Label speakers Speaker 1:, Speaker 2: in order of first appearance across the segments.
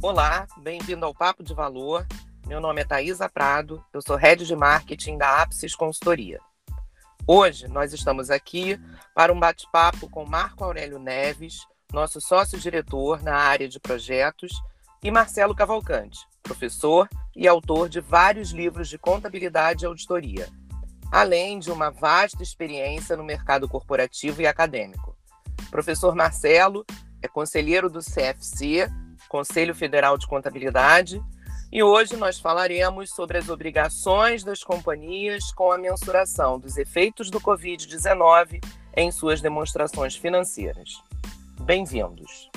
Speaker 1: Olá, bem-vindo ao Papo de Valor. Meu nome é Thaisa Prado, eu sou Head de Marketing da Apsis Consultoria. Hoje nós estamos aqui para um bate-papo com Marco Aurélio Neves, nosso sócio-diretor na área de projetos, e Marcelo Cavalcante, professor e autor de vários livros de contabilidade e auditoria, além de uma vasta experiência no mercado corporativo e acadêmico. Professor Marcelo é conselheiro do CFC, Conselho Federal de Contabilidade, e hoje nós falaremos sobre as obrigações das companhias com a mensuração dos efeitos do Covid-19 em suas demonstrações financeiras. Bem-vindos.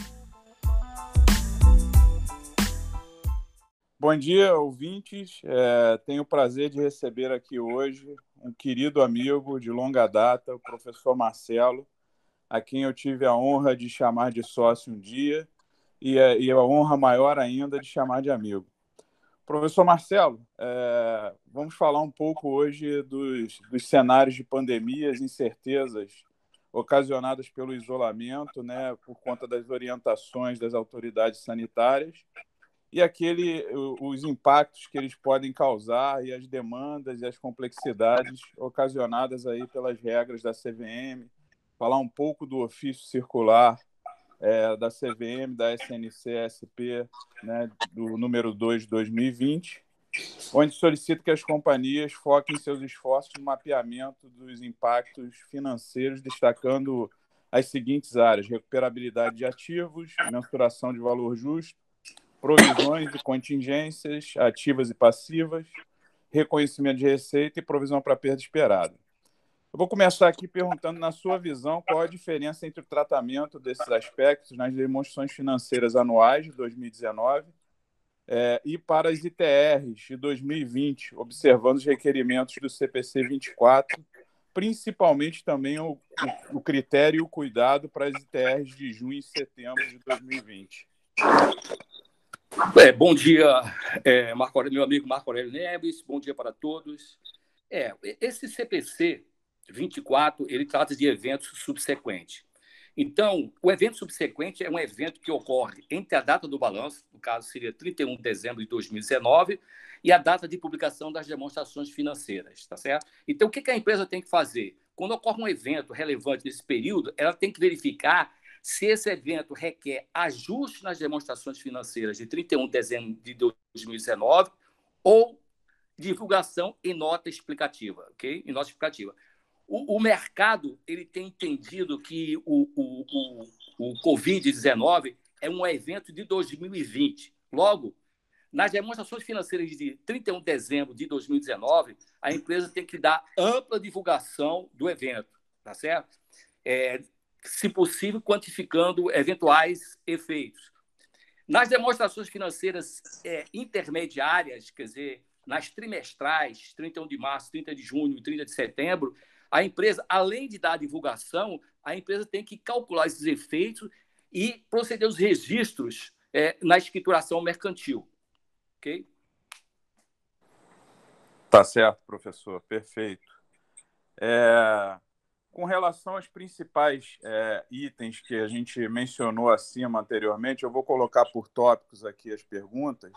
Speaker 2: Bom dia, ouvintes. É, tenho o prazer de receber aqui hoje um querido amigo de longa data, o professor Marcelo, a quem eu tive a honra de chamar de sócio um dia e a, e a honra maior ainda de chamar de amigo. Professor Marcelo, é, vamos falar um pouco hoje dos, dos cenários de pandemias, incertezas ocasionadas pelo isolamento, né, por conta das orientações das autoridades sanitárias e aquele os impactos que eles podem causar e as demandas e as complexidades ocasionadas aí pelas regras da CVM, falar um pouco do ofício circular é, da CVM, da SNC-SP, né, do número 2 de 2020, onde solicita que as companhias foquem seus esforços no mapeamento dos impactos financeiros, destacando as seguintes áreas: recuperabilidade de ativos, mensuração de valor justo, provisões e contingências ativas e passivas, reconhecimento de receita e provisão para perda esperada. Eu vou começar aqui perguntando, na sua visão, qual a diferença entre o tratamento desses aspectos nas demonstrações financeiras anuais de 2019 é, e para as ITRs de 2020, observando os requerimentos do CPC 24, principalmente também o, o, critério e o cuidado para as ITRs de junho e setembro de 2020.
Speaker 3: É, bom dia, é, Marco, meu amigo Marco Aurélio Neves, bom dia para todos. É, esse CPC 24, ele trata de eventos subsequentes. Então, o evento subsequente é um evento que ocorre entre a data do balanço, no caso seria 31 de dezembro de 2019, e a data de publicação das demonstrações financeiras, tá certo? Então, o que a empresa tem que fazer? Quando ocorre um evento relevante nesse período, ela tem que verificar se esse evento requer ajuste nas demonstrações financeiras de 31 de dezembro de 2019 ou divulgação em nota explicativa, ok? Em nota explicativa. O, o mercado ele tem entendido que o, o, o, o Covid-19 é um evento de 2020. Logo, nas demonstrações financeiras de 31 de dezembro de 2019, a empresa tem que dar ampla divulgação do evento, tá certo? É, se possível, quantificando eventuais efeitos. Nas demonstrações financeiras é, intermediárias, quer dizer, nas trimestrais, 31 de março, 30 de junho e 30 de setembro, a empresa, além de dar a divulgação, a empresa tem que calcular esses efeitos e proceder os registros é, na escrituração mercantil. Ok?
Speaker 2: Tá certo, professor. Perfeito. É, com relação aos principais é, itens que a gente mencionou acima anteriormente, eu vou colocar por tópicos aqui as perguntas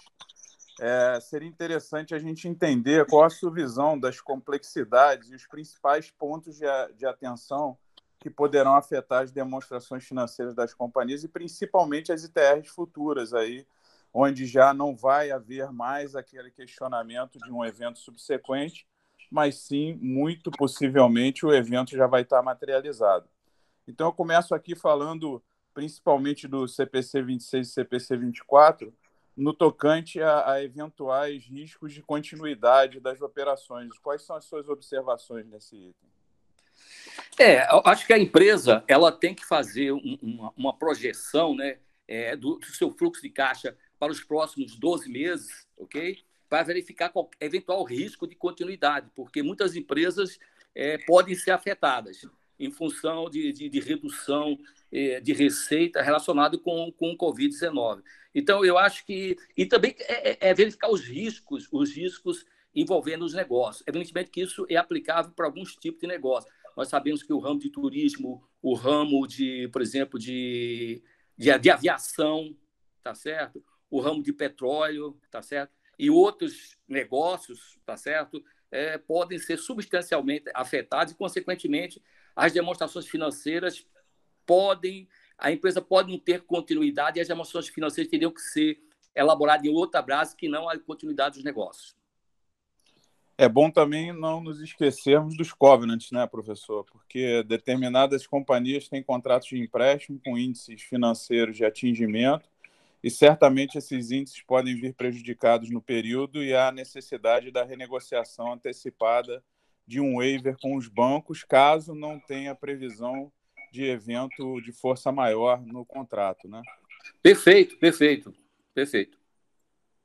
Speaker 2: é, seria interessante a gente entender qual a sua visão das complexidades e os principais pontos de, de atenção que poderão afetar as demonstrações financeiras das companhias e principalmente as ITRs futuras aí, onde já não vai haver mais aquele questionamento de um evento subsequente, mas sim, muito possivelmente, o evento já vai estar materializado. Então, eu começo aqui falando principalmente do CPC 26 e CPC 24, no tocante a, a, eventuais riscos de continuidade das operações. Quais são as suas observações nesse item?
Speaker 3: É, acho que a empresa ela tem que fazer um, uma, uma, projeção né, é, do, do, seu fluxo de caixa para os próximos 12 meses, ok? Para verificar qual, eventual risco de continuidade, porque muitas empresas é, podem ser afetadas em função de, de, de redução é, de receita relacionado com, com o Covid-19. Então, eu acho que. E também é, é, é, verificar os riscos, os riscos envolvendo os negócios. Evidentemente que isso é aplicável para alguns tipos de negócio. Nós sabemos que o ramo de turismo, o ramo de, por exemplo, de, de, de aviação, tá certo? o ramo de petróleo, tá certo? E outros negócios, tá certo? É, podem ser substancialmente afetados e, consequentemente, as demonstrações financeiras podem, a empresa pode não ter continuidade e as demonstrações financeiras teriam que ser elaboradas em outra base que não a continuidade dos negócios.
Speaker 2: É bom também não nos esquecermos dos covenants, né, professor? Porque determinadas companhias têm contratos de empréstimo com índices financeiros de atingimento e certamente esses índices podem vir prejudicados no período e há necessidade da renegociação antecipada de um waiver com os bancos, caso não tenha previsão de evento de força maior no contrato, né?
Speaker 3: Perfeito, perfeito, perfeito.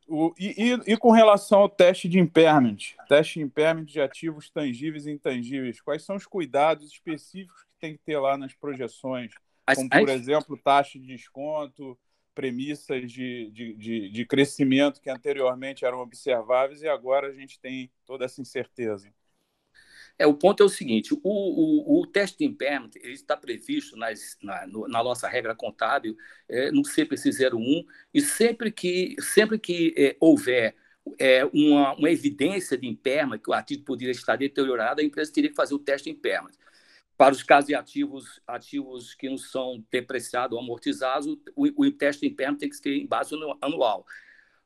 Speaker 2: O, e, e, e, com relação ao teste de impairment, teste de impairment de ativos tangíveis e intangíveis, quais são os cuidados específicos que tem que ter lá nas projeções? Como, por exemplo, taxa de desconto, premissas de, de, de, de crescimento que anteriormente eram observáveis e agora a gente tem toda essa incerteza.
Speaker 3: É, o ponto é o seguinte: o, o, o teste de impairment está previsto nas, na, no, na nossa regra contábil, é, no CPC 01, e sempre que, sempre que é, houver é, uma, uma, evidência de impairment, que o ativo poderia estar deteriorado, a empresa teria que fazer o teste de impairment. Para os casos de ativos, ativos que não são depreciados ou amortizados, o, o teste de impairment tem que ser em base anual.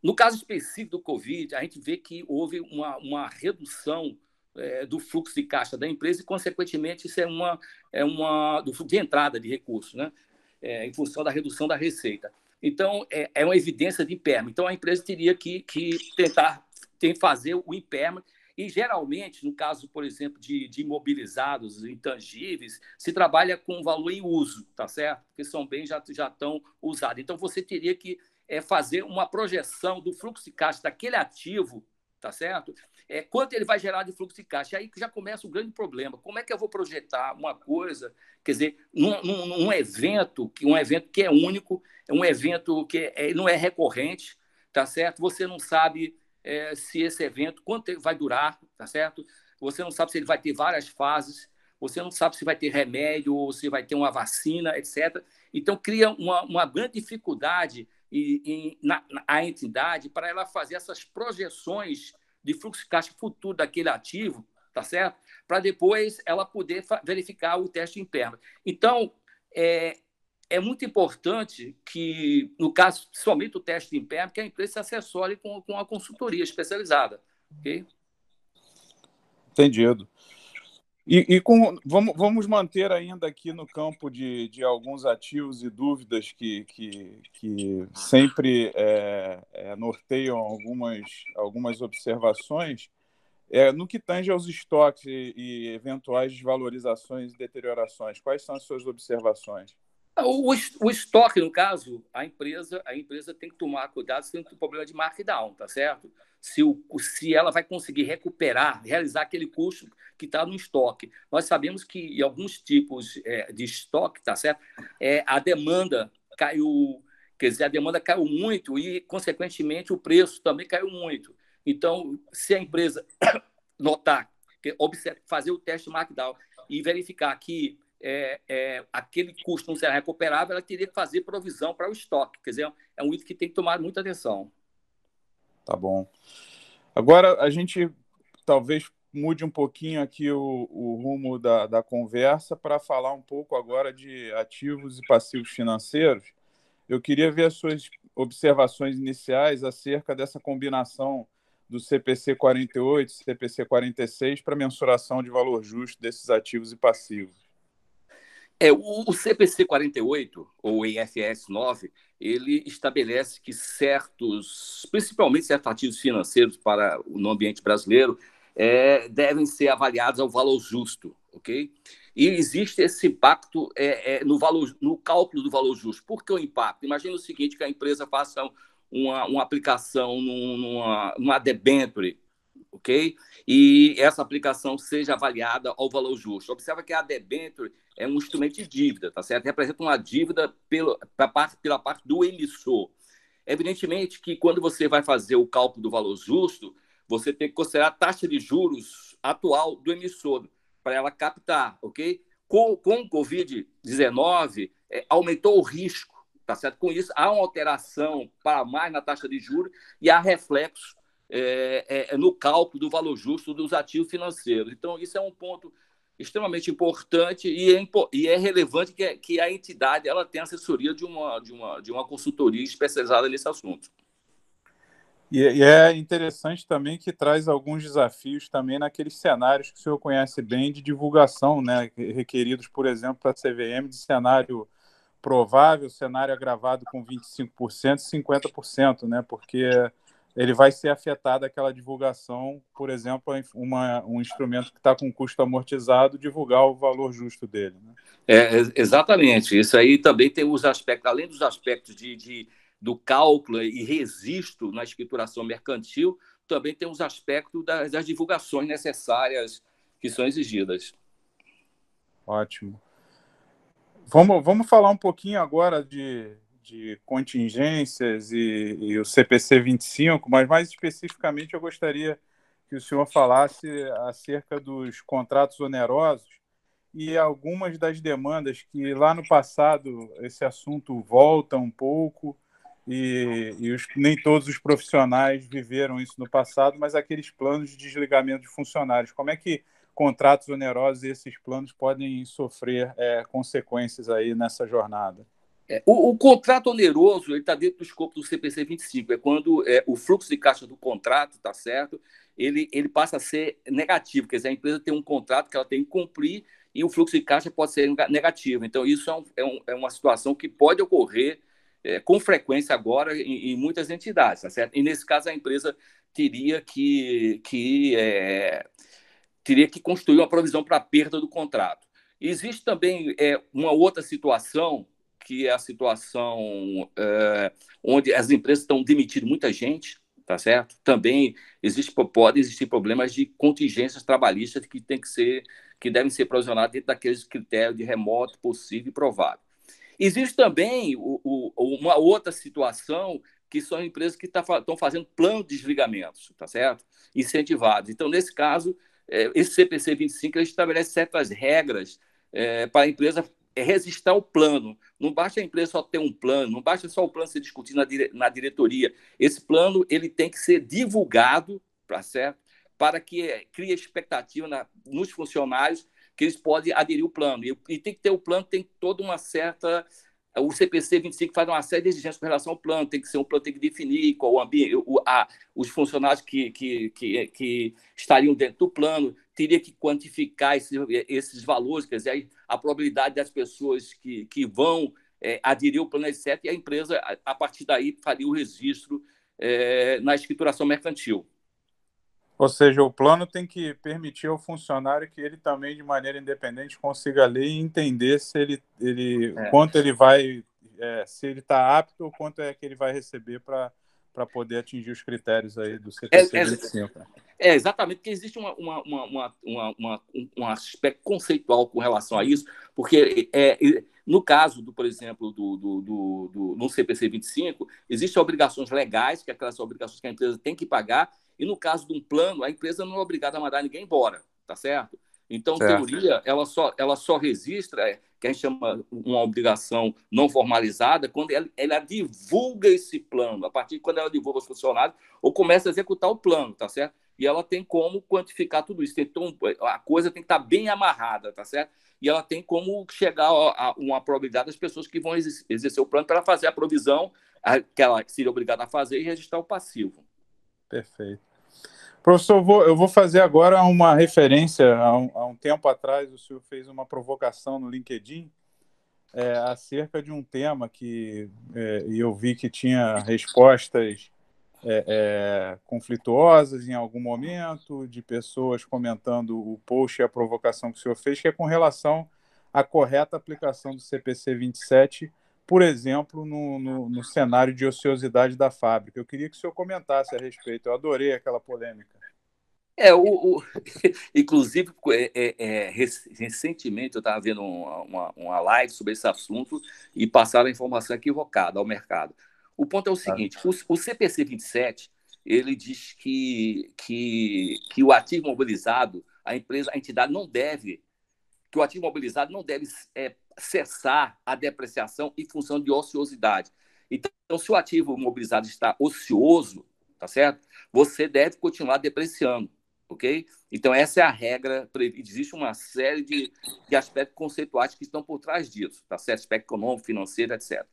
Speaker 3: No caso específico do Covid, a gente vê que houve uma, uma redução é, do fluxo de caixa da empresa e, consequentemente, isso é uma, é uma do fluxo de entrada de recursos, né? É, em função da redução da receita. Então, é, é uma evidência de impairment. Então, a empresa teria que, que tentar tem fazer o impairment e, geralmente, no caso, por exemplo, de, de imobilizados, intangíveis, se trabalha com valor em uso, tá certo? Porque são bens já, já estão usados. Então, você teria que é, fazer uma projeção do fluxo de caixa daquele ativo, tá certo? É, quanto ele vai gerar de fluxo de caixa. Aí já começa o grande problema. Como é que eu vou projetar uma coisa, quer dizer, num, num, num evento, que um evento que é único, é um evento que é, não é recorrente, tá certo? Você não sabe é, se esse evento, quanto vai durar, tá certo? Você não sabe se ele vai ter várias fases, você não sabe se vai ter remédio ou se vai ter uma vacina, etc. Então, cria uma, uma grande dificuldade em, em, na, na entidade para ela fazer essas projeções de fluxo de caixa futuro daquele ativo, tá certo? Para depois ela poder verificar o teste interno. Então, é, é muito importante que, no caso, somente o teste interno, que a empresa se assessore com, com a consultoria especializada. ok?
Speaker 2: Entendido. E, e, com, vamos, vamos manter ainda aqui no campo de, de alguns ativos e dúvidas que, que, que sempre é, é, norteiam algumas, algumas observações. É, no que tange aos estoques e, e eventuais desvalorizações e deteriorações, quais são as suas observações?
Speaker 3: O, o, estoque, no caso, a empresa, a empresa tem que tomar cuidado se tem um problema de markdown, tá certo? Se, o, se ela vai conseguir recuperar, realizar aquele custo que está no estoque. Nós sabemos que em alguns tipos é, de estoque, tá certo? É, a demanda caiu, quer dizer, a demanda caiu muito e, consequentemente, o preço também caiu muito. Então, se a empresa notar, fazer o teste markdown e verificar que é, é, aquele custo não será recuperável, ela teria que fazer provisão para o estoque. Quer dizer, é um item que tem que tomar muita atenção.
Speaker 2: Tá bom. Agora, a gente talvez mude um pouquinho aqui o, o rumo da, da conversa para falar um pouco agora de ativos e passivos financeiros. Eu queria ver as suas observações iniciais acerca dessa combinação do CPC 48 e CPC 46 para mensuração de valor justo desses ativos e passivos.
Speaker 3: É, o, o CPC 48, ou IFS 9, ele estabelece que certos, principalmente certos ativos financeiros para o ambiente brasileiro, é, devem ser avaliados ao valor justo, ok? E existe esse impacto é, é, no, valor, no cálculo do valor justo. Por que o impacto? Imagina o seguinte, que a empresa faça uma, uma aplicação numa, numa debenture, ok? E essa aplicação seja avaliada ao valor justo. Observa que a debenture é um instrumento de dívida, tá certo? Representa uma dívida pelo, parte, pela parte do emissor. Evidentemente que quando você vai fazer o cálculo do valor justo, você tem que considerar a taxa de juros atual do emissor para ela captar, ok? Com, com o Covid-19, é, aumentou o risco tá certo? Com isso, há uma alteração para mais na taxa de juros e há reflexos é, é, é, no cálculo do valor justo dos ativos financeiros. Então, isso é um ponto extremamente importante e é, e é relevante que, que, a entidade ela tenha assessoria de uma, de, uma, de uma consultoria especializada nesse assunto.
Speaker 2: E, é interessante também que traz alguns desafios também naqueles cenários que o senhor conhece bem de divulgação, né, requeridos, por exemplo, para a CVM de cenário provável, cenário agravado com 25%, 50%, né, porque ele vai ser afetado aquela divulgação, por exemplo, uma, um instrumento que está com custo amortizado, divulgar o valor justo dele. Né?
Speaker 3: É, exatamente. Isso aí também tem os aspectos, além dos aspectos de, de do cálculo e registro na escrituração mercantil, também tem os aspectos das, das divulgações necessárias que são exigidas.
Speaker 2: Ótimo. Vamos, vamos falar um pouquinho agora de, de contingências e, e, o CPC 25, mas mais especificamente eu gostaria que o senhor falasse acerca dos contratos onerosos e algumas das demandas que lá no passado esse assunto volta um pouco e, e os, nem todos os profissionais viveram isso no passado, mas aqueles planos de desligamento de funcionários. Como é que contratos onerosos e esses planos podem sofrer é, consequências aí nessa jornada?
Speaker 3: É, o, o, contrato oneroso está dentro do escopo do CPC 25, é quando é, o fluxo de caixa do contrato, tá certo? Ele, ele passa a ser negativo, quer dizer, a empresa tem um contrato que ela tem que cumprir e o fluxo de caixa pode ser negativo. Então, isso é, um, é, um, é uma situação que pode ocorrer é, com frequência agora em, em, muitas entidades, tá certo? E nesse caso a empresa teria que, que é, teria que construir uma provisão para a perda do contrato. Existe também é, uma outra situação que é a situação é, onde as empresas estão demitindo muita gente, tá certo? Também existe pode existir problemas de contingências trabalhistas que tem que ser que devem ser provisionadas dentro daqueles critérios de remoto, possível e provável. Existe também o, o, uma outra situação que são empresas que estão tá, fazendo plano de desligamentos, tá certo? Incentivados. Então, nesse caso, é, esse CPC 25 ele estabelece certas regras é, para a empresa registrar o plano. Não basta a empresa só ter um plano, não basta só o plano ser discutido na, dire, na diretoria. Esse plano ele tem que ser divulgado, tá certo? Para que é, crie expectativa na, nos funcionários que eles podem aderir ao plano. E, e tem que ter o plano, tem toda uma certa. O CPC 25 faz uma série de exigências com relação ao plano, tem que ser um plano, tem que definir qual o ambiente, o, a, os funcionários que, que, que, que, estariam dentro do plano, teria que quantificar esses, esses valores, quer dizer, a probabilidade das pessoas que, que vão é, aderir ao plano, etc., e a empresa, a, a partir daí, faria o registro é, na escrituração mercantil.
Speaker 2: Ou seja, o plano tem que permitir ao funcionário que ele também, de maneira independente, consiga ler e entender se ele, ele é. quanto ele vai, é, se ele está apto ou quanto é que ele vai receber para para poder atingir os critérios aí do CPC é, 25.
Speaker 3: É, é, exatamente, porque existe uma, uma, uma, uma, uma, um aspecto conceitual com relação a isso, porque é, no caso, do, por exemplo, do, do, do, do, no CPC 25, existem obrigações legais, que é aquelas obrigações que a empresa tem que pagar, e no caso de um plano, a empresa não é obrigada a mandar ninguém embora, tá certo? Então, certo. teoria, ela só, ela só registra, é, que a gente chama uma obrigação não formalizada, quando ela, ela, divulga esse plano. A partir de quando ela divulga os funcionários, ou começa a executar o plano, tá certo? E ela tem como quantificar tudo isso. Então, a coisa tem que estar bem amarrada, tá certo? E ela tem como chegar a uma probabilidade das pessoas que vão exercer o plano para fazer a provisão que ela seria obrigada a fazer e registrar o passivo.
Speaker 2: Perfeito. Professor, eu vou, eu vou fazer agora uma referência. Há um, há um, tempo atrás, o senhor fez uma provocação no LinkedIn é, acerca de um tema que é, eu vi que tinha respostas é, é, conflituosas em algum momento, de pessoas comentando o post e a provocação que o senhor fez, que é com relação à correta aplicação do CPC 27 por exemplo, no, no, no, cenário de ociosidade da fábrica. Eu queria que o senhor comentasse a respeito. Eu adorei aquela polêmica.
Speaker 3: É, o, o inclusive, é, é, é recentemente eu estava vendo uma, uma live sobre esse assunto e passaram a informação equivocada ao mercado. O ponto é o seguinte: o, o CPC 27 ele diz que, que, que o ativo mobilizado, a empresa, a entidade não deve que o ativo imobilizado não deve é, cessar a depreciação em função de ociosidade. Então, se o ativo imobilizado está ocioso, tá certo? Você deve continuar depreciando, ok? Então, essa é a regra. Existe uma série de, de aspectos conceituais que estão por trás disso, tá certo? Aspecto econômico, financeiro, etc.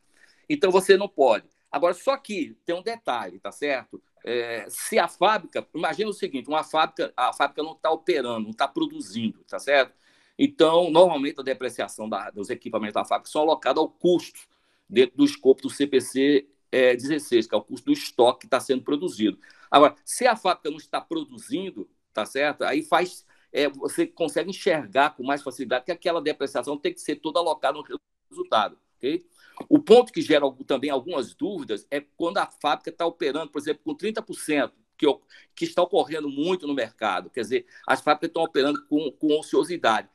Speaker 3: Então, você não pode. Agora, só que tem um detalhe, tá certo? É, se a fábrica, imagina o seguinte, uma fábrica, a fábrica não está operando, não está produzindo, tá certo? Então, normalmente a depreciação da, dos equipamentos da fábrica são alocados ao custo dentro do escopo do CPC é, 16, que é o custo do estoque que está sendo produzido. Agora, se a fábrica não está produzindo, tá certo? Aí faz, é, você consegue enxergar com mais facilidade que aquela depreciação tem que ser toda alocada no resultado, ok? O ponto que gera também algumas dúvidas é quando a fábrica está operando, por exemplo, com 30%, que, que está ocorrendo muito no mercado. Quer dizer, as fábricas estão operando com, com ociosidade.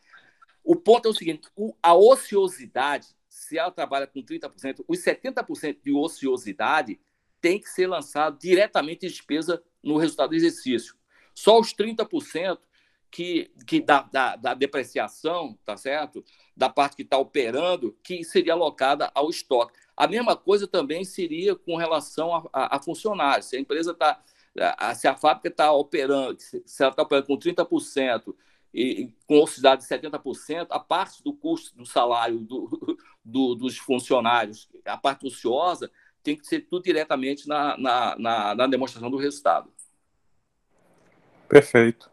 Speaker 3: O ponto é o seguinte: a ociosidade, se ela trabalha com 30%, os 70% de ociosidade tem que ser lançado diretamente em despesa no resultado do exercício. Só os 30% que, que da, da, da, depreciação, tá certo? Da parte que está operando, que seria alocada ao estoque. A mesma coisa também seria com relação a, a, a funcionários. Se a empresa está. Se a fábrica está operando, se ela está operando com 30% e, com ociosidade de 70%, a parte do custo do salário do, do, dos funcionários, a parte ociosa, tem que ser tudo diretamente na, na, na, na demonstração do resultado.
Speaker 2: Perfeito.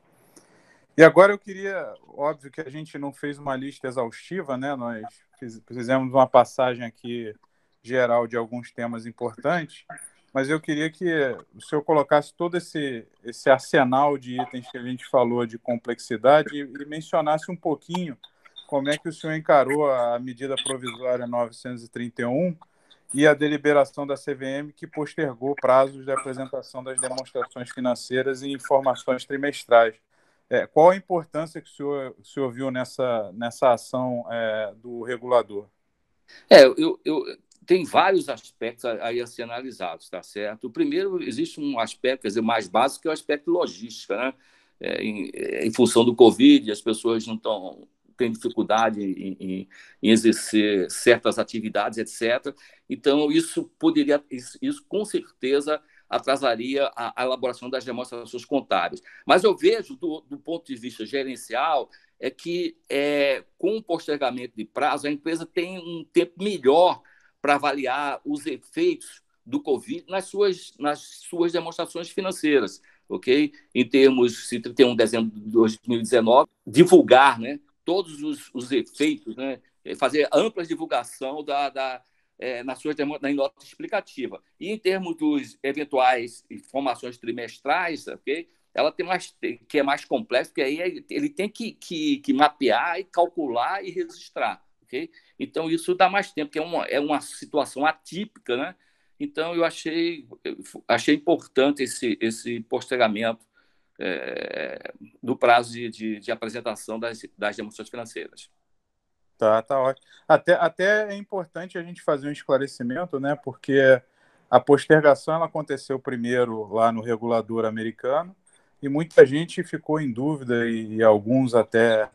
Speaker 2: E agora eu queria, óbvio que a gente não fez uma lista exaustiva, né? Nós fizemos uma passagem aqui geral de alguns temas importantes, mas eu queria que o senhor colocasse todo esse, esse arsenal de itens que a gente falou de complexidade e, e mencionasse um pouquinho como é que o senhor encarou a medida provisória 931 e a deliberação da CVM que postergou prazos de apresentação das demonstrações financeiras e informações trimestrais. É, qual a importância que o senhor, o senhor viu nessa, nessa ação é, do regulador?
Speaker 3: É, eu, eu, tem vários aspectos aí a ser analisados, tá certo? O primeiro, existe um aspecto, quer dizer, mais básico, que é o aspecto logística, né? É, em, é, em, função do Covid, as pessoas não estão têm dificuldade em, em, em, exercer certas atividades, etc. Então, isso poderia, isso, isso com certeza atrasaria a, a, elaboração das demonstrações contábeis. Mas eu vejo, do, do ponto de vista gerencial, é que é, com o postergamento de prazo, a empresa tem um tempo melhor para avaliar os efeitos do Covid nas suas, nas suas demonstrações financeiras, ok? Em termos, se 31 de dezembro de 2019, divulgar né, todos os, os efeitos, né, fazer ampla divulgação da, da, é, nas suas na nota explicativa. E em termos dos eventuais informações trimestrais, ok? Ela tem mais que é mais complexo, porque aí ele tem que, que, que mapear e calcular e registrar, Então isso dá mais tempo, que é uma, é uma situação atípica, né? Então eu achei achei importante esse esse postergamento é, do prazo de, de, de apresentação das, das demonstrações financeiras.
Speaker 2: Tá, tá ótimo. Até, até é importante a gente fazer um esclarecimento, né? Porque a postergação ela aconteceu primeiro lá no regulador americano e muita gente ficou em dúvida e, e alguns até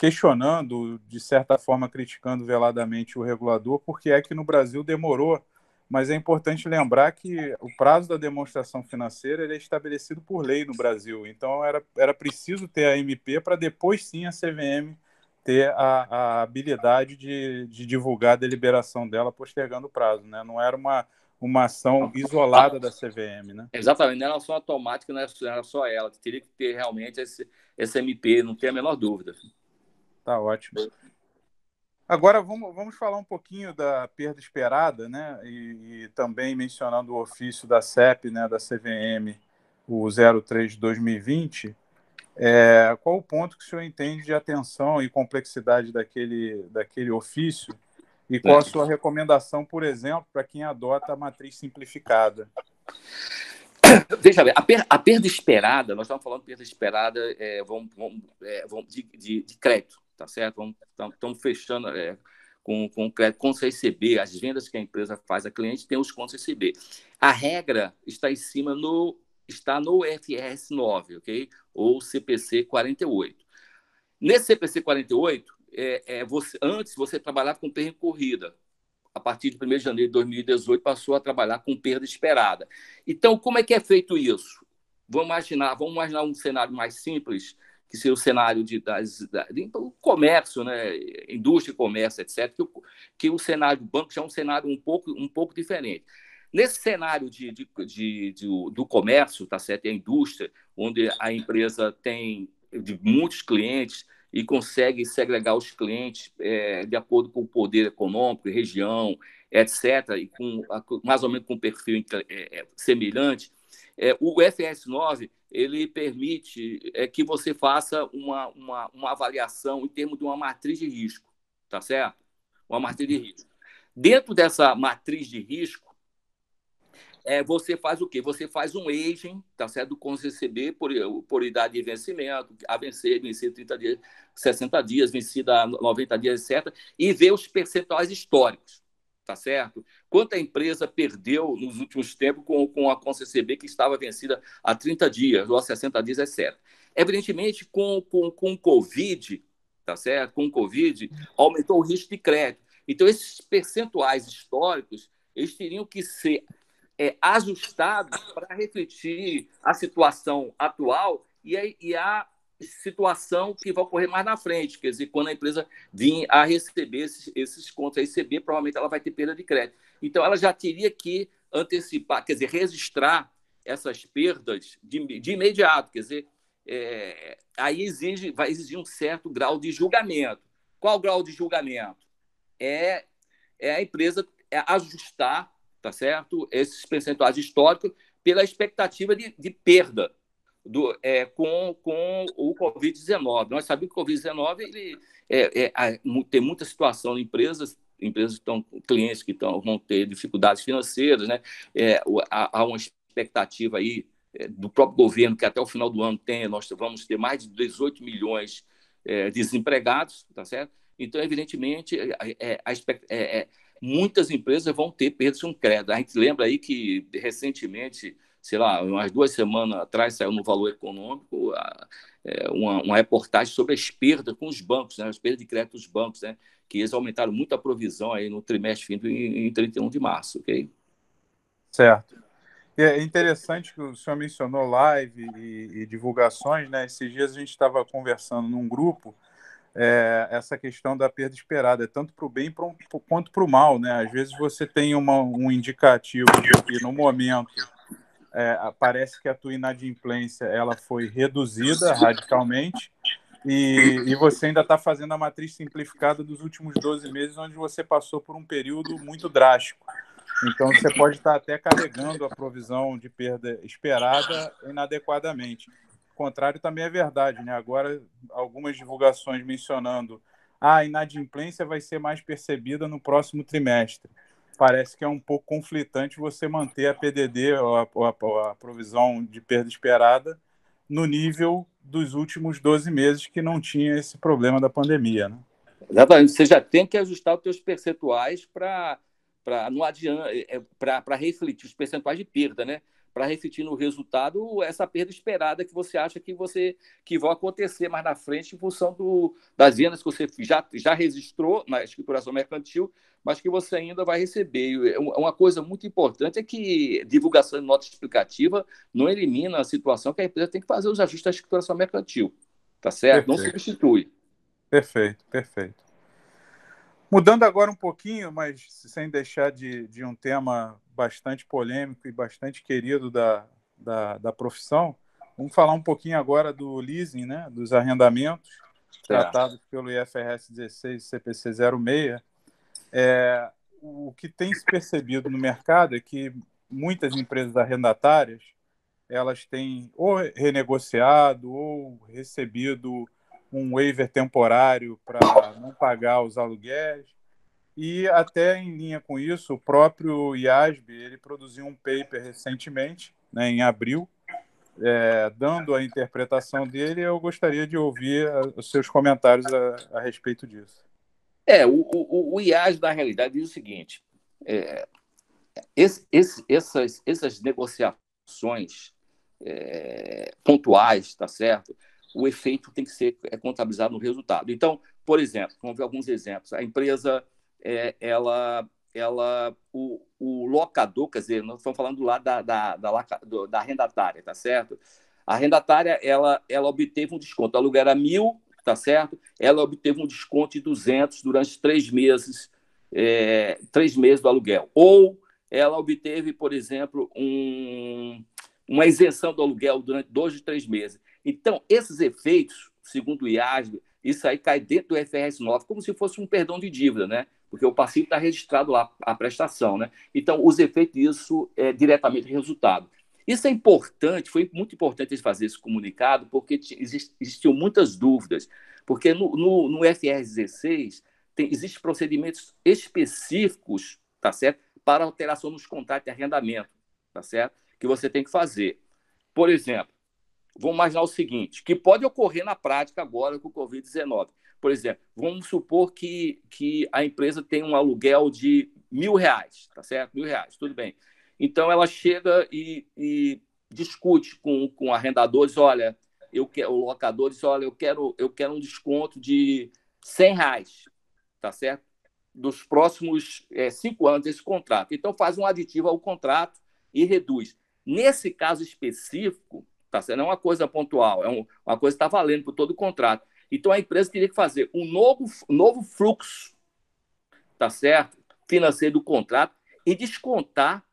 Speaker 2: questionando, de certa forma criticando veladamente o regulador, porque é que no Brasil demorou. Mas é importante lembrar que o prazo da demonstração financeira é estabelecido por lei no Brasil. Então era, era preciso ter a MP para depois sim a CVM ter a, a habilidade de, de, divulgar a deliberação dela postergando o prazo, né? Não era uma, uma ação isolada da CVM, né?
Speaker 3: Exatamente, não era só automática, não era só ela, teria que ter realmente esse, esse MP, não tem a menor dúvida.
Speaker 2: Tá ótimo. Agora vamos, vamos falar um pouquinho da perda esperada, né? E, e também mencionando o ofício da CEP, né, da CVM, o 03 de 2020, é, qual o ponto que o senhor entende de atenção e complexidade daquele, daquele ofício? E qual a sua recomendação, por exemplo, para quem adota a matriz simplificada?
Speaker 3: Veja bem, a, per, a perda esperada, nós estamos falando de perda esperada é, vamos, vamos, é, vamos de, de, de, crédito, tá certo? estamos fechando é, com, com com CICB, as vendas que a empresa faz a cliente tem os contos CICB. A regra está em cima no está no FRS 9, ok? Ou CPC 48. Nesse CPC 48, é, é, você, antes você trabalhava com perda corrida. A partir de 1 de janeiro de 2018, passou a trabalhar com perda esperada. Então, como é que é feito isso? Vamos imaginar, vamos imaginar um cenário mais simples, que seria o cenário de, das, da, de, do comércio, né? indústria, comércio, etc., que o, que o cenário do banco já é um cenário um pouco, um pouco diferente. Nesse cenário de, de, de, de do comércio, tá certo? A indústria, onde a empresa tem de muitos clientes, e consegue segregar os clientes é, de acordo com o poder econômico, região, etc., e com mais ou menos com um perfil é, é, semelhante, é, o FS9 ele permite é, que você faça uma, uma, uma avaliação em termos de uma matriz de risco, tá certo? Uma matriz de risco. Dentro dessa matriz de risco, é, você faz o quê? Você faz um aging, tá certo? Com receber por, por idade de vencimento, a vencer, vencer 30 dias, 60 dias, vencida 90 dias, etc. E ver os percentuais históricos, tá certo? Quanto a empresa perdeu nos últimos tempos com, com a CONCCB que estava vencida há 30 dias ou a 60 dias, etc. Evidentemente, com, com, com o Covid, tá certo? Com o Covid, aumentou o risco de crédito. Então, esses percentuais históricos, eles teriam que ser é, ajustados para refletir a situação atual e a, e a, situação que vai ocorrer mais na frente. Quer dizer, quando a empresa vir a receber esses, esses contos a receber, provavelmente ela vai ter perda de crédito. Então, ela já teria que antecipar, quer dizer, registrar essas perdas de, de imediato. Quer dizer, é, aí exige, vai exigir um certo grau de julgamento. Qual o grau de julgamento? É, é a empresa é ajustar tá certo? Esses percentuais históricos pela expectativa de, de perda do, é, com, com o Covid-19. Nós sabemos que o Covid-19 ele, é, é, tem muita situação em empresas, empresas que estão, clientes que estão, vão ter dificuldades financeiras, né? É, há, há uma expectativa aí é, do próprio governo que até o final do ano tem, nós vamos ter mais de 18 milhões é, desempregados, tá certo? Então, evidentemente, é, é, muitas empresas vão ter perdas com crédito. A gente lembra aí que recentemente, sei lá, umas duas semanas atrás saiu no Valor Econômico é, uma, uma reportagem sobre as perdas com os bancos, né, as perdas de crédito dos bancos, né, que eles aumentaram muito a provisão aí no trimestre fim em, em 31 de março, ok?
Speaker 2: Certo. É interessante que o senhor mencionou live e, e divulgações, né? Esses dias a gente estava conversando num grupo é, essa questão da perda esperada, tanto para o bem quanto para o mal. Né? Às vezes você tem uma, um indicativo que no momento é, parece que a tua inadimplência ela foi reduzida radicalmente e, e você ainda está fazendo a matriz simplificada dos últimos 12 meses, onde você passou por um período muito drástico. Então, você pode estar até carregando a provisão de perda esperada inadequadamente contrário também é verdade, né? Agora, algumas divulgações mencionando ah, a inadimplência vai ser mais percebida no próximo trimestre. Parece que é um pouco conflitante você manter a PDD, a, a, a provisão de perda esperada, no nível dos últimos 12 meses que não tinha esse problema da pandemia, né?
Speaker 3: Exatamente. Você já tem que ajustar os seus percentuais para é, é, para refletir os percentuais de perda, né? Para refletir no resultado essa perda esperada que você acha que você que vai acontecer mais na frente em função do, das vendas que você já, já registrou na escrituração mercantil, mas que você ainda vai receber. Uma coisa muito importante é que divulgação de nota explicativa não elimina a situação que a empresa tem que fazer os ajustes da escrituração mercantil, tá certo? Perfeito. Não substitui.
Speaker 2: Perfeito, perfeito. Mudando agora um pouquinho, mas sem deixar de, de um tema bastante polêmico e bastante querido da, da, da, profissão, vamos falar um pouquinho agora do leasing, né, dos arrendamentos, tratados pelo IFRS 16 CPC 06. É, o que tem se percebido no mercado é que muitas empresas arrendatárias elas têm ou renegociado ou recebido um waiver temporário para não pagar os aluguéis. E até em linha com isso, o próprio IASB ele produziu um paper recentemente, né, em abril, é, dando a interpretação dele. Eu gostaria de ouvir os seus comentários a, a respeito disso.
Speaker 3: É, o, o, o IASB, na realidade, diz o seguinte: é, esse, esse, essas, essas negociações é, pontuais, tá certo? O efeito tem que ser é, contabilizado no resultado. Então, por exemplo, vamos ver alguns exemplos. A empresa, é, ela, ela, o, o locador, quer dizer, nós estamos falando lá da, da, da, da arrendatária, tá certo? A arrendatária, ela, ela obteve um desconto. O aluguel era mil, tá certo? Ela obteve um desconto de 200 durante três meses, é, três meses do aluguel. Ou ela obteve, por exemplo, um, uma isenção do aluguel durante dois de três meses. Então, esses efeitos, segundo o IASB, isso aí cai dentro do FRS 9, como se fosse um perdão de dívida, né? Porque o passivo está registrado lá, a prestação, né? Então, os efeitos disso é diretamente resultado. Isso é importante, foi muito importante eles fazer esse comunicado, porque existiam muitas dúvidas. Porque no, no, no FRS 16 tem, existem procedimentos específicos, tá certo? Para alteração nos contratos de arrendamento, tá certo? Que você tem que fazer. Por exemplo, vamos imaginar o seguinte, que pode ocorrer na prática agora com o Covid-19. Por exemplo, vamos supor que, que a empresa tem um aluguel de mil reais, tá certo? Mil reais, tudo bem. Então ela chega e, e discute com, com arrendadores, olha, eu quero, locadores, olha, eu quero, eu quero um desconto de 100 reais, tá certo? Dos próximos é, cinco anos desse contrato. Então faz um aditivo ao contrato e reduz. Nesse caso específico, Tá certo? Não é uma coisa pontual, é um, uma coisa que está valendo por todo o contrato. Então a empresa teria que fazer um novo, novo fluxo, tá certo? Financeiro do contrato e descontar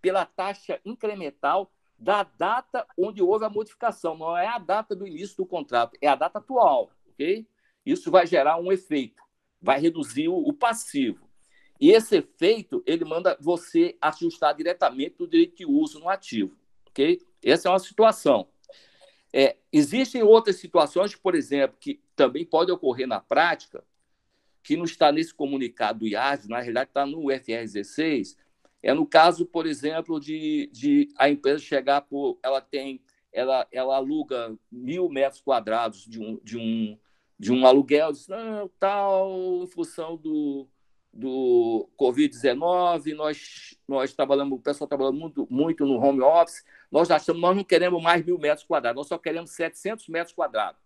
Speaker 3: pela taxa incremental da data onde houve a modificação. Não é a data do início do contrato, é a data atual, ok? Isso vai gerar um efeito, vai reduzir o, o passivo. E esse efeito, ele manda você ajustar diretamente o direito de uso no ativo, ok? Essa é uma situação. É, existem outras situações, por exemplo, que também podem ocorrer na prática, que não está nesse comunicado do IAS, na realidade está no FR16, é no caso, por exemplo, de, de a empresa chegar por. Ela tem. Ela, ela aluga mil metros quadrados de um, de um, de um aluguel, diz, não, tal, em função do, do Covid-19, nós, nós trabalhamos, o pessoal trabalhando muito, muito no home office, nós achamos, nós não queremos mais mil metros quadrados, nós só queremos 700 metros quadrados.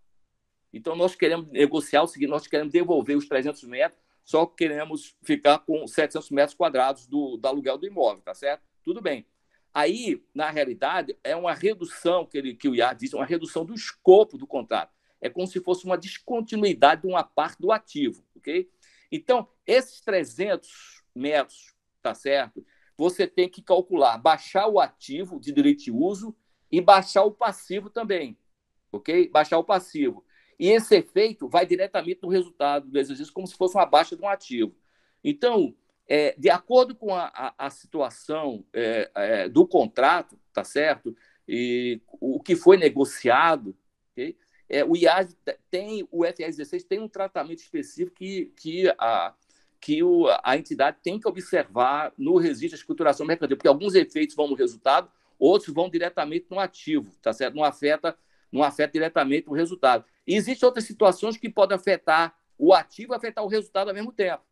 Speaker 3: Então, nós queremos negociar o seguinte, nós queremos devolver os 300 metros, só queremos ficar com 700 metros quadrados do, do aluguel do imóvel, tá certo? Tudo bem. Aí, na realidade, é uma redução, que, ele, que o IAR diz, uma redução do escopo do contrato. É como se fosse uma descontinuidade de uma parte do ativo, ok? Então, esses 300 metros, tá certo? Você tem que calcular, baixar o ativo de direito de uso e baixar o passivo também, ok? Baixar o passivo. E esse efeito vai diretamente no resultado do exercício, como se fosse uma baixa de um ativo. Então, é, de acordo com a, a, a situação é, é, do contrato, tá certo? E o que foi negociado? É, o IAS tem, o FRS 16 tem um tratamento específico que, que, a, que o, a entidade tem que observar no registro de escrituração mercantil, porque alguns efeitos vão no resultado, outros vão diretamente no ativo, tá certo? Não afeta, não afeta diretamente o resultado. E existem outras situações que podem afetar o ativo e afetar o resultado ao mesmo tempo,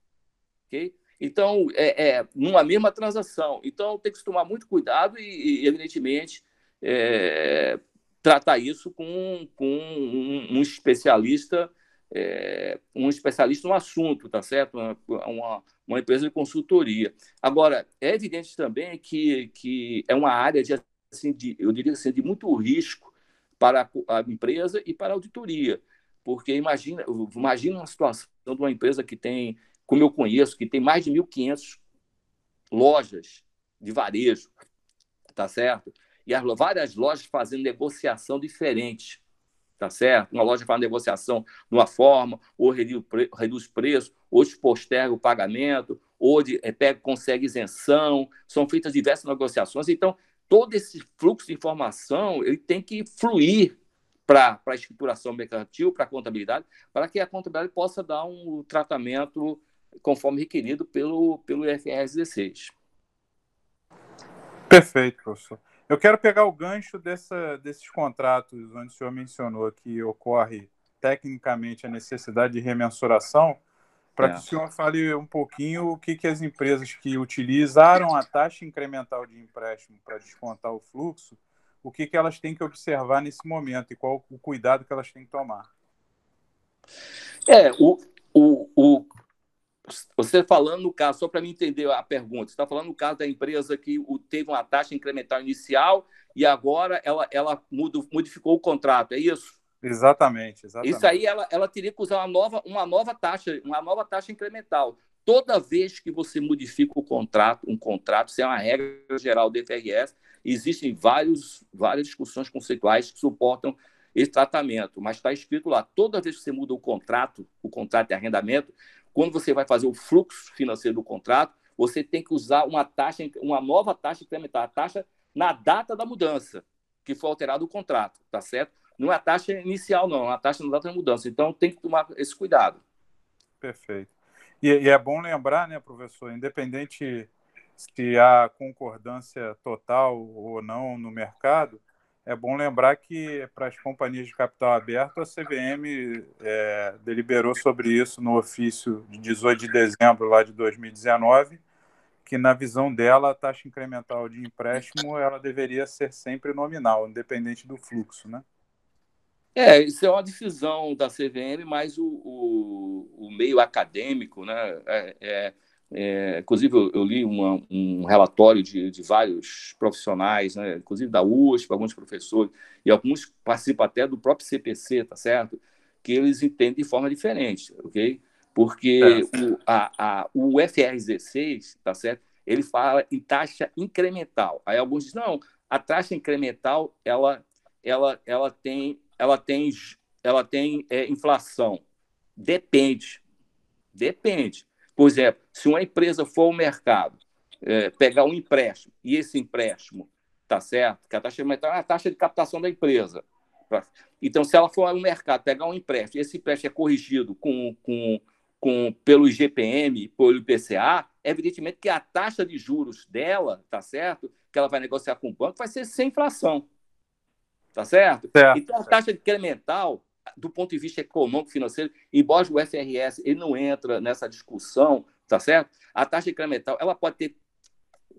Speaker 3: ok? Então, é, é numa mesma transação. Então, tem que tomar muito cuidado e, e evidentemente, é, tratar isso com, com um, um especialista, é, um especialista no assunto, tá certo? Uma, uma, empresa de consultoria. Agora, é evidente também que, que é uma área de, assim, de, eu diria assim, de muito risco para a empresa e para a auditoria, porque imagina, imagina uma situação de uma empresa que tem, como eu conheço, que tem mais de 1.500 lojas de varejo, tá certo? e as várias lojas fazendo negociação diferente, tá certo? Uma loja faz negociação de uma forma, ou reduz preço, outros posterga o pagamento, ou de, é, pega, consegue isenção, são feitas diversas negociações. Então, todo esse fluxo de informação ele tem que fluir para a escrituração mercantil, para a contabilidade, para que a contabilidade possa dar um tratamento conforme requerido pelo, pelo IFRS 16.
Speaker 2: Perfeito, professor. Eu quero pegar o gancho dessa, desses contratos onde o senhor mencionou que ocorre tecnicamente a necessidade de remensuração, para é. que o senhor fale um pouquinho o que, que as empresas que utilizaram a taxa incremental de empréstimo para descontar o fluxo, o que, que elas têm que observar nesse momento e qual o cuidado que elas têm que tomar.
Speaker 3: É, o, o, o, você falando no caso, só para me entender a pergunta, você está falando no caso da empresa que teve uma taxa incremental inicial e agora ela, ela modificou o contrato, é isso?
Speaker 2: Exatamente, exatamente.
Speaker 3: Isso aí ela, ela teria que usar uma nova, uma nova taxa, uma nova taxa incremental. Toda vez que você modifica o contrato, um contrato, isso é uma regra geral do FRS, existem vários, várias discussões conceituais que suportam esse tratamento, mas está escrito lá, toda vez que você muda o contrato, o contrato de arrendamento, quando você vai fazer o fluxo financeiro do contrato, você tem que usar uma taxa, uma nova taxa incremental, a taxa na data da mudança, que foi alterado o contrato, tá certo? Não é a taxa inicial, não, é a taxa na data da mudança. Então tem que tomar esse cuidado.
Speaker 2: Perfeito. E, e é bom lembrar, né, professor, independente se há concordância total ou não no mercado, é bom lembrar que para as companhias de capital aberto, a CVM é, deliberou sobre isso no ofício de 18 de dezembro lá de 2019, que na visão dela a taxa incremental de empréstimo ela deveria ser sempre nominal, independente do fluxo, né?
Speaker 3: É, isso é uma decisão da CVM, mas o, o, o meio acadêmico, né? É, é, é, inclusive, eu, eu li uma, um relatório de, de, vários profissionais, né? inclusive da USP, alguns professores, e alguns participam até do próprio CPC, tá certo? Que eles entendem de forma diferente, ok? Porque é. o, a, a, o FR16, tá certo? Ele fala em taxa incremental. Aí alguns dizem, não, a taxa incremental, ela, ela, ela tem ela tem, ela tem é, inflação? Depende. Depende. Por exemplo, se uma empresa for ao mercado é, pegar um empréstimo e esse empréstimo tá certo, que a taxa de é a taxa de captação da empresa. Então, se ela for ao mercado pegar um empréstimo e esse empréstimo é corrigido com, com, com, pelo IGPM, pelo IPCA, evidentemente que a taxa de juros dela, tá certo, que ela vai negociar com o banco, vai ser sem inflação. Tá certo? certo então, a taxa incremental, do ponto de vista econômico financeiro, embora o FRS ele não entra nessa discussão, tá certo? A taxa incremental ela pode ter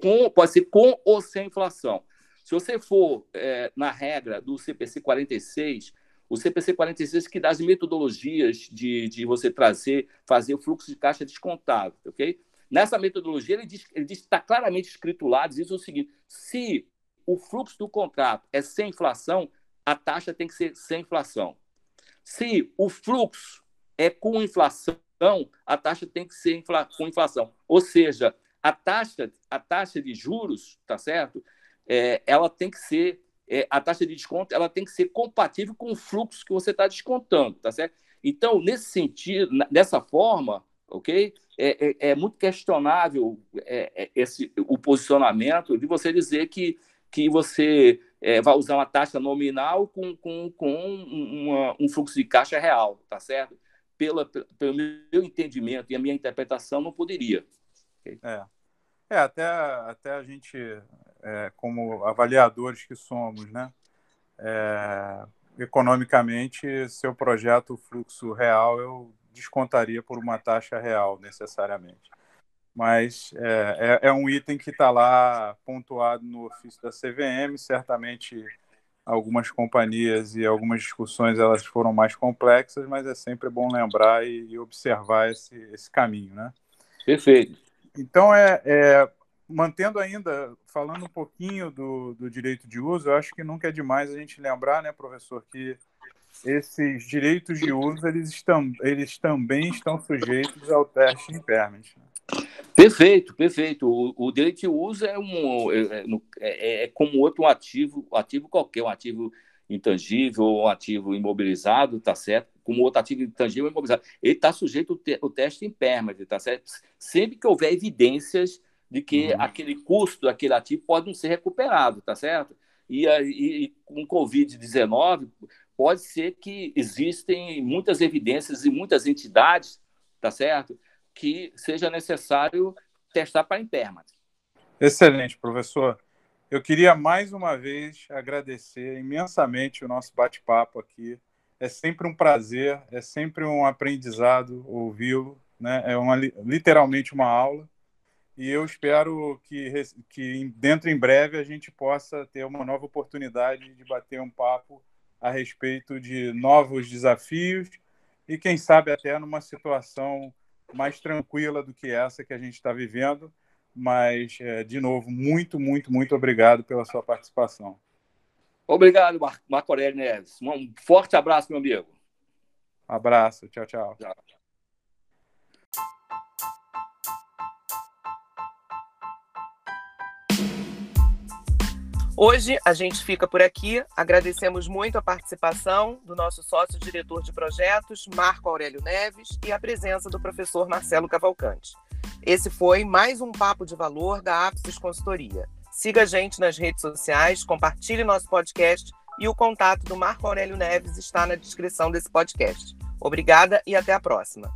Speaker 3: com, pode ser com ou sem inflação. Se você for é, na regra do CPC 46, o CPC 46 que dá as metodologias de, de você trazer, fazer o fluxo de caixa descontado, ok? Nessa metodologia, ele diz, ele está claramente escrito lá, diz o seguinte: se o fluxo do contrato é sem inflação, a taxa tem que ser sem inflação. Se o fluxo é com inflação, a taxa tem que ser infla com inflação. Ou seja, a taxa, a taxa de juros, tá certo? É, ela tem que ser é, a taxa de desconto, ela tem que ser compatível com o fluxo que você está descontando, tá certo? Então, nesse sentido, dessa forma, ok? É, é, é muito questionável é, é, esse, o posicionamento de você dizer que que você é, vai usar uma taxa nominal com, com, com uma, um fluxo de caixa real, tá certo? Pela, pelo meu entendimento e a minha interpretação, não poderia.
Speaker 2: É, é até, até a gente, é, como avaliadores que somos, né? É, economicamente, seu projeto fluxo real eu descontaria por uma taxa real, necessariamente mas é, é, é um item que está lá pontuado no ofício da CVM. Certamente algumas companhias e algumas discussões elas foram mais complexas, mas é sempre bom lembrar e, e observar esse, esse caminho, né?
Speaker 3: Perfeito.
Speaker 2: Então, é, é, mantendo ainda, falando um pouquinho do, do direito de uso, eu acho que nunca é demais a gente lembrar, né, professor, que esses direitos de uso eles, estão, eles também estão sujeitos ao teste de impairment. Né?
Speaker 3: Perfeito, perfeito. O, o direito de uso é, um, é, é, é, é como outro ativo, ativo qualquer, um ativo intangível ou um ativo imobilizado, tá certo? Como outro ativo intangível ou imobilizado. Ele está sujeito ao, te, ao teste impermanente, tá certo? Sempre que houver evidências de que uhum. aquele custo daquele ativo pode não ser recuperado, tá certo? E, e, e com Covid-19, pode ser que existem muitas evidências e muitas entidades, tá certo? Que seja necessário testar para impairment.
Speaker 2: Excelente, professor. Eu queria mais uma vez agradecer imensamente o nosso bate-papo aqui. É sempre um prazer, é sempre um aprendizado ouvi-lo, né? É uma, literalmente uma aula. E eu espero que, que dentro em breve a gente possa ter uma nova oportunidade de bater um papo a respeito de novos desafios e, quem sabe, até numa situação mais tranquila do que essa que a gente está vivendo. Mas, é, de novo, muito, muito, muito obrigado pela sua participação.
Speaker 3: Obrigado, Marco Aurélio Neves. Um forte abraço, meu amigo.
Speaker 2: abraço. Tchau, tchau. tchau.
Speaker 1: Hoje a gente fica por aqui. Agradecemos muito a participação do nosso sócio diretor de projetos, Marco Aurélio Neves, e a presença do professor Marcelo Cavalcante. Esse foi mais um Papo de Valor da Apsis Consultoria. Siga a gente nas redes sociais, compartilhe nosso podcast e o contato do Marco Aurélio Neves está na descrição desse podcast. Obrigada e até a próxima.